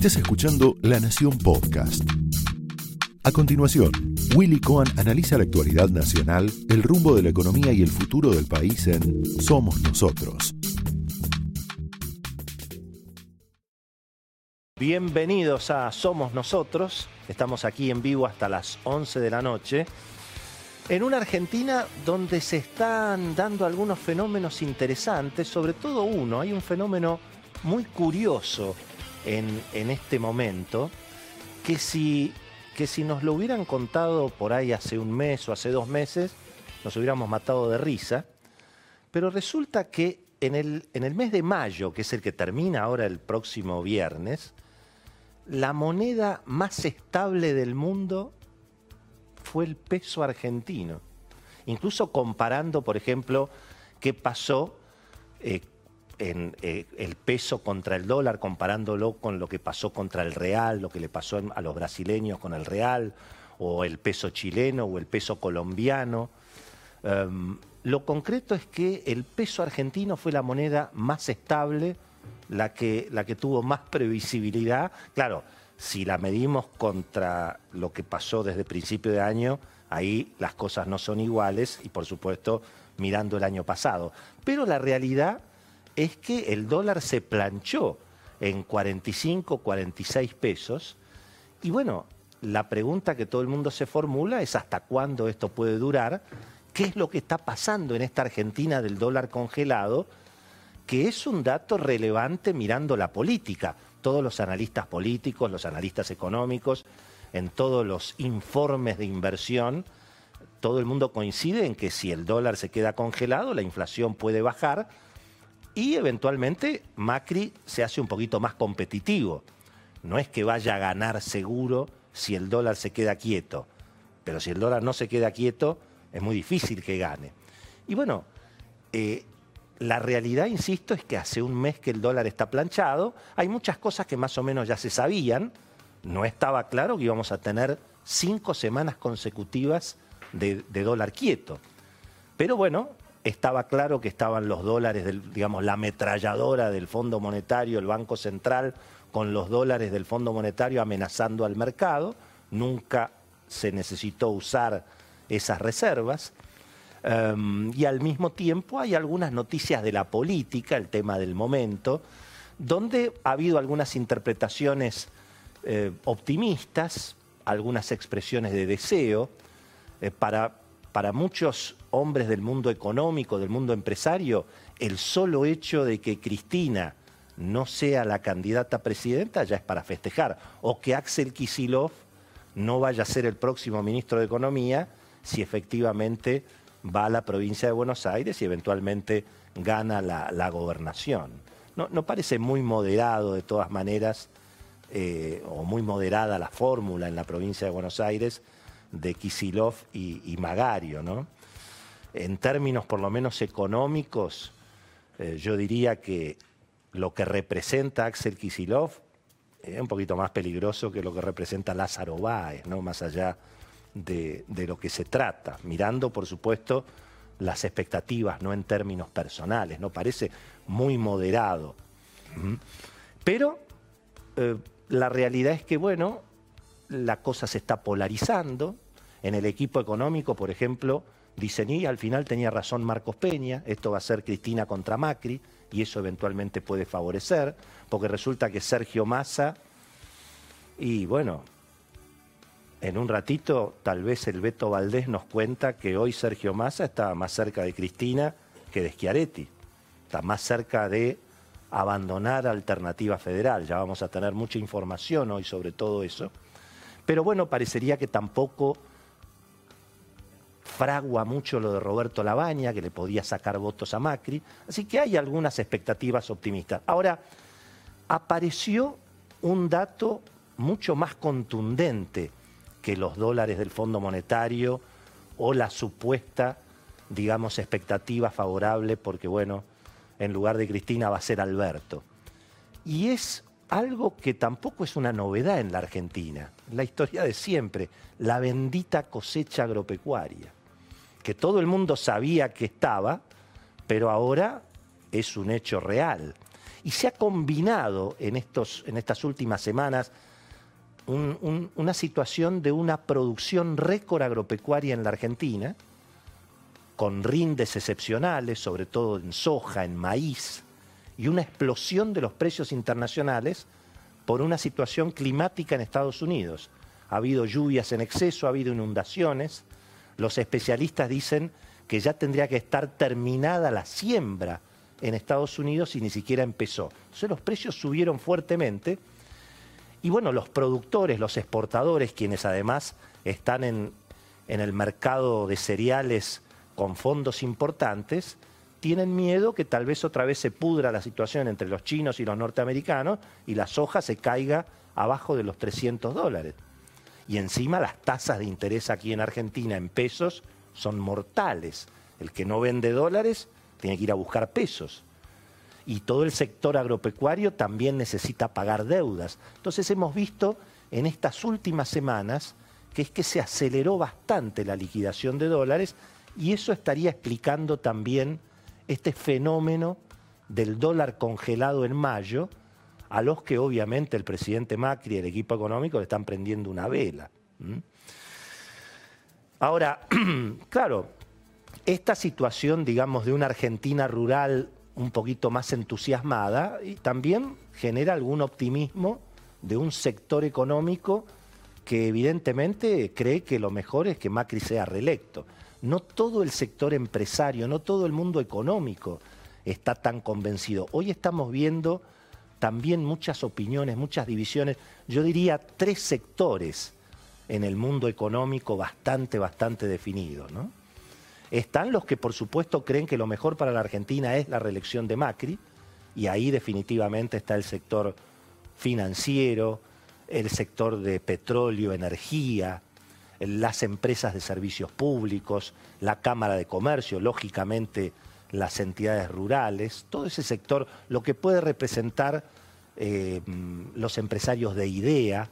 Estás escuchando La Nación Podcast. A continuación, Willy Cohen analiza la actualidad nacional, el rumbo de la economía y el futuro del país en Somos Nosotros. Bienvenidos a Somos Nosotros. Estamos aquí en vivo hasta las 11 de la noche. En una Argentina donde se están dando algunos fenómenos interesantes, sobre todo uno, hay un fenómeno muy curioso en, este momento, que si, que si nos lo hubieran contado por ahí hace un mes o hace dos meses, nos hubiéramos matado de risa, pero resulta que en el, en el mes de mayo, que es el que termina ahora el próximo viernes, la moneda más estable del mundo fue el peso argentino. Incluso comparando, por ejemplo, qué pasó eh, en eh, el peso contra el dólar, comparándolo con lo que pasó contra el real, lo que le pasó a los brasileños con el real, o el peso chileno o el peso colombiano. Um, lo concreto es que el peso argentino fue la moneda más estable, la que, la que tuvo más previsibilidad. Claro, si la medimos contra lo que pasó desde principio de año, ahí las cosas no son iguales y por supuesto mirando el año pasado. Pero la realidad es que el dólar se planchó en 45, 46 pesos. Y bueno, la pregunta que todo el mundo se formula es hasta cuándo esto puede durar, qué es lo que está pasando en esta Argentina del dólar congelado, que es un dato relevante mirando la política. Todos los analistas políticos, los analistas económicos, en todos los informes de inversión, todo el mundo coincide en que si el dólar se queda congelado, la inflación puede bajar y eventualmente Macri se hace un poquito más competitivo. No es que vaya a ganar seguro si el dólar se queda quieto, pero si el dólar no se queda quieto, es muy difícil que gane. Y bueno, eh, la realidad, insisto, es que hace un mes que el dólar está planchado. Hay muchas cosas que más o menos ya se sabían. No estaba claro que íbamos a tener cinco semanas consecutivas de, dólar quieto. Pero bueno, estaba claro que estaban los dólares, del, digamos, la ametralladora del Fondo Monetario, el Banco Central, con los dólares del Fondo Monetario amenazando al mercado. Nunca se necesitó usar esas reservas. Em, y al mismo tiempo hay algunas noticias de la política, el tema del momento, donde ha habido algunas interpretaciones eh, optimistas, algunas expresiones de deseo. Eh, para, para muchos hombres del mundo económico, del mundo empresario, el solo hecho de que Cristina no sea la candidata presidenta ya es para festejar. O que Axel Kisilov no vaya a ser el próximo ministro de Economía si efectivamente va a la provincia de Buenos Aires y eventualmente gana la, gobernación. No, parece muy moderado de todas maneras, eh, o muy moderada la fórmula en la provincia de Buenos Aires de Kisilov y, Magario, ¿no? En términos por lo menos económicos, eh, yo diría que lo que representa Axel Kisilov es un poquito más peligroso que lo que representa Lázaro Báez, ¿no? Más allá de, lo que se trata, mirando, por supuesto, las expectativas, no en términos personales, ¿no? Parece muy moderado. Pero eh, la realidad es que, bueno, la cosa se está polarizando. En el equipo económico, por ejemplo, dicen, y al final tenía razón Marcos Peña, esto va a ser Cristina contra Macri, y eso eventualmente puede favorecer, porque resulta que Sergio Massa, y bueno, en un ratito, tal vez el Beto Valdés nos cuenta que hoy Sergio Massa está más cerca de Cristina que de Schiaretti. Está más cerca de abandonar Alternativa Federal. Ya vamos a tener mucha información hoy sobre todo eso. Pero bueno, parecería que tampoco fragua mucho lo de Roberto Labaña, que le podía sacar votos a Macri. Así que hay algunas expectativas optimistas. Ahora, apareció un dato mucho más contundente que los dólares del Fondo Monetario o la supuesta, digamos, expectativa favorable porque, bueno, en lugar de Cristina va a ser Alberto. Y es algo que tampoco es una novedad en la Argentina, la historia de siempre, la bendita cosecha agropecuaria, que todo el mundo sabía que estaba, pero ahora es un hecho real. Y se ha combinado en, estos, en estas últimas semanas una situación de una producción récord agropecuaria en la Argentina, con rindes excepcionales, sobre todo en soja, en maíz, y una explosión de los precios internacionales por una situación climática en Estados Unidos. Ha habido lluvias en exceso, ha habido inundaciones. Los especialistas dicen que ya tendría que estar terminada la siembra en Estados Unidos y ni siquiera empezó. Entonces los precios subieron fuertemente y bueno, los productores, los exportadores, quienes además están en, en el mercado de cereales con fondos importantes, tienen miedo que tal vez otra vez se pudra la situación entre los chinos y los norteamericanos y la soja se caiga abajo de los 300 dólares. Y encima las tasas de interés aquí en Argentina en pesos son mortales. El que no vende dólares tiene que ir a buscar pesos y todo el sector agropecuario también necesita pagar deudas. Entonces hemos visto en estas últimas semanas que es que se aceleró bastante la liquidación de dólares y eso estaría explicando también este fenómeno del dólar congelado en mayo, a los que obviamente el presidente Macri y el equipo económico le están prendiendo una vela. Ahora, claro, esta situación, digamos, de una Argentina rural un poquito más entusiasmada también genera algún optimismo de un sector económico que evidentemente cree que lo mejor es que Macri sea reelecto. No todo el sector empresario, no todo el mundo económico está tan convencido. Hoy estamos viendo también muchas opiniones, muchas divisiones, yo diría tres sectores en el mundo económico bastante, bastante definidos. Están los que por supuesto creen que lo mejor para la Argentina es la reelección de Macri, y ahí definitivamente está el sector financiero, el sector de petróleo, energía, las empresas de servicios públicos, la Cámara de Comercio, lógicamente las entidades rurales, todo ese sector, lo que puede representar eh, los empresarios de idea,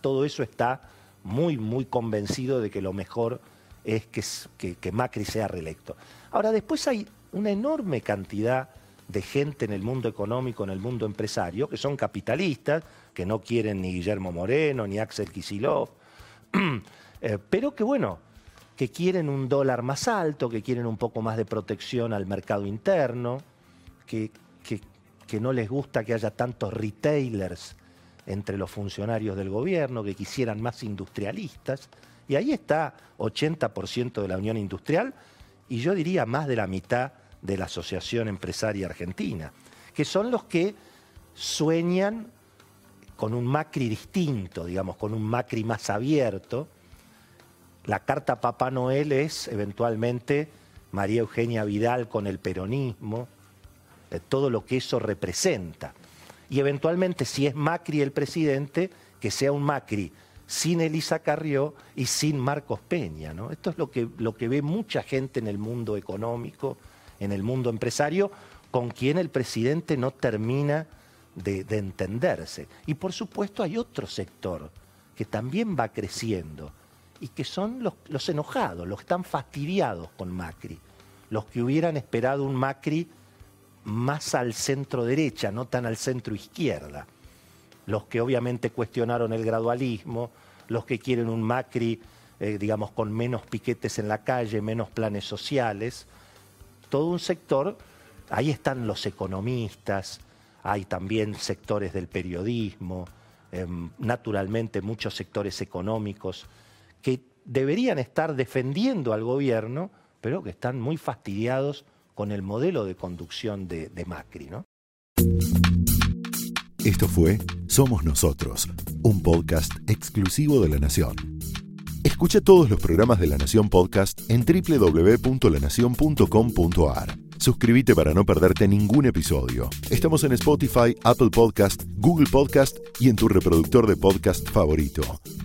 todo eso está muy, muy convencido de que lo mejor es que, Macri sea reelecto. Ahora, después hay una enorme cantidad de gente en el mundo económico, en el mundo empresario, que son capitalistas, que no quieren ni Guillermo Moreno, ni Axel Kisilov, eh, pero que bueno, que quieren un dólar más alto, que quieren un poco más de protección al mercado interno, que, que no les gusta que haya tantos retailers entre los funcionarios del gobierno, que quisieran más industrialistas. Y ahí está 80% de la Unión Industrial y yo diría más de la mitad de la Asociación Empresaria Argentina, que son los que sueñan con un Macri distinto, digamos, con un Macri más abierto. La carta Papá Noel es eventualmente María Eugenia Vidal con el peronismo, eh, todo lo que eso representa. Y eventualmente, si es Macri el presidente, que sea un Macri sin Elisa Carrió y sin Marcos Peña. ¿no? Esto es lo que, lo que ve mucha gente en el mundo económico, en el mundo empresario, con quien el presidente no termina de, entenderse. Y por supuesto hay otro sector que también va creciendo y que son los, enojados, los que están fastidiados con Macri, los que hubieran esperado un Macri más al centro derecha, no tan al centro izquierda. Los que obviamente cuestionaron el gradualismo, los que quieren un Macri, eh, digamos, con menos piquetes en la calle, menos planes sociales, todo un sector, ahí están los economistas, hay también sectores del periodismo, em, naturalmente muchos sectores económicos, que deberían estar defendiendo al gobierno, pero que están muy fastidiados con el modelo de conducción de, Macri, ¿no? Esto fue Somos Nosotros, un podcast exclusivo de La Nación. Escucha todos los programas de La Nación Podcast en www.lanacion.com.ar. Suscríbete para no perderte ningún episodio. Estamos en Spotify, Apple Podcast, Google Podcast y en tu reproductor de podcast favorito.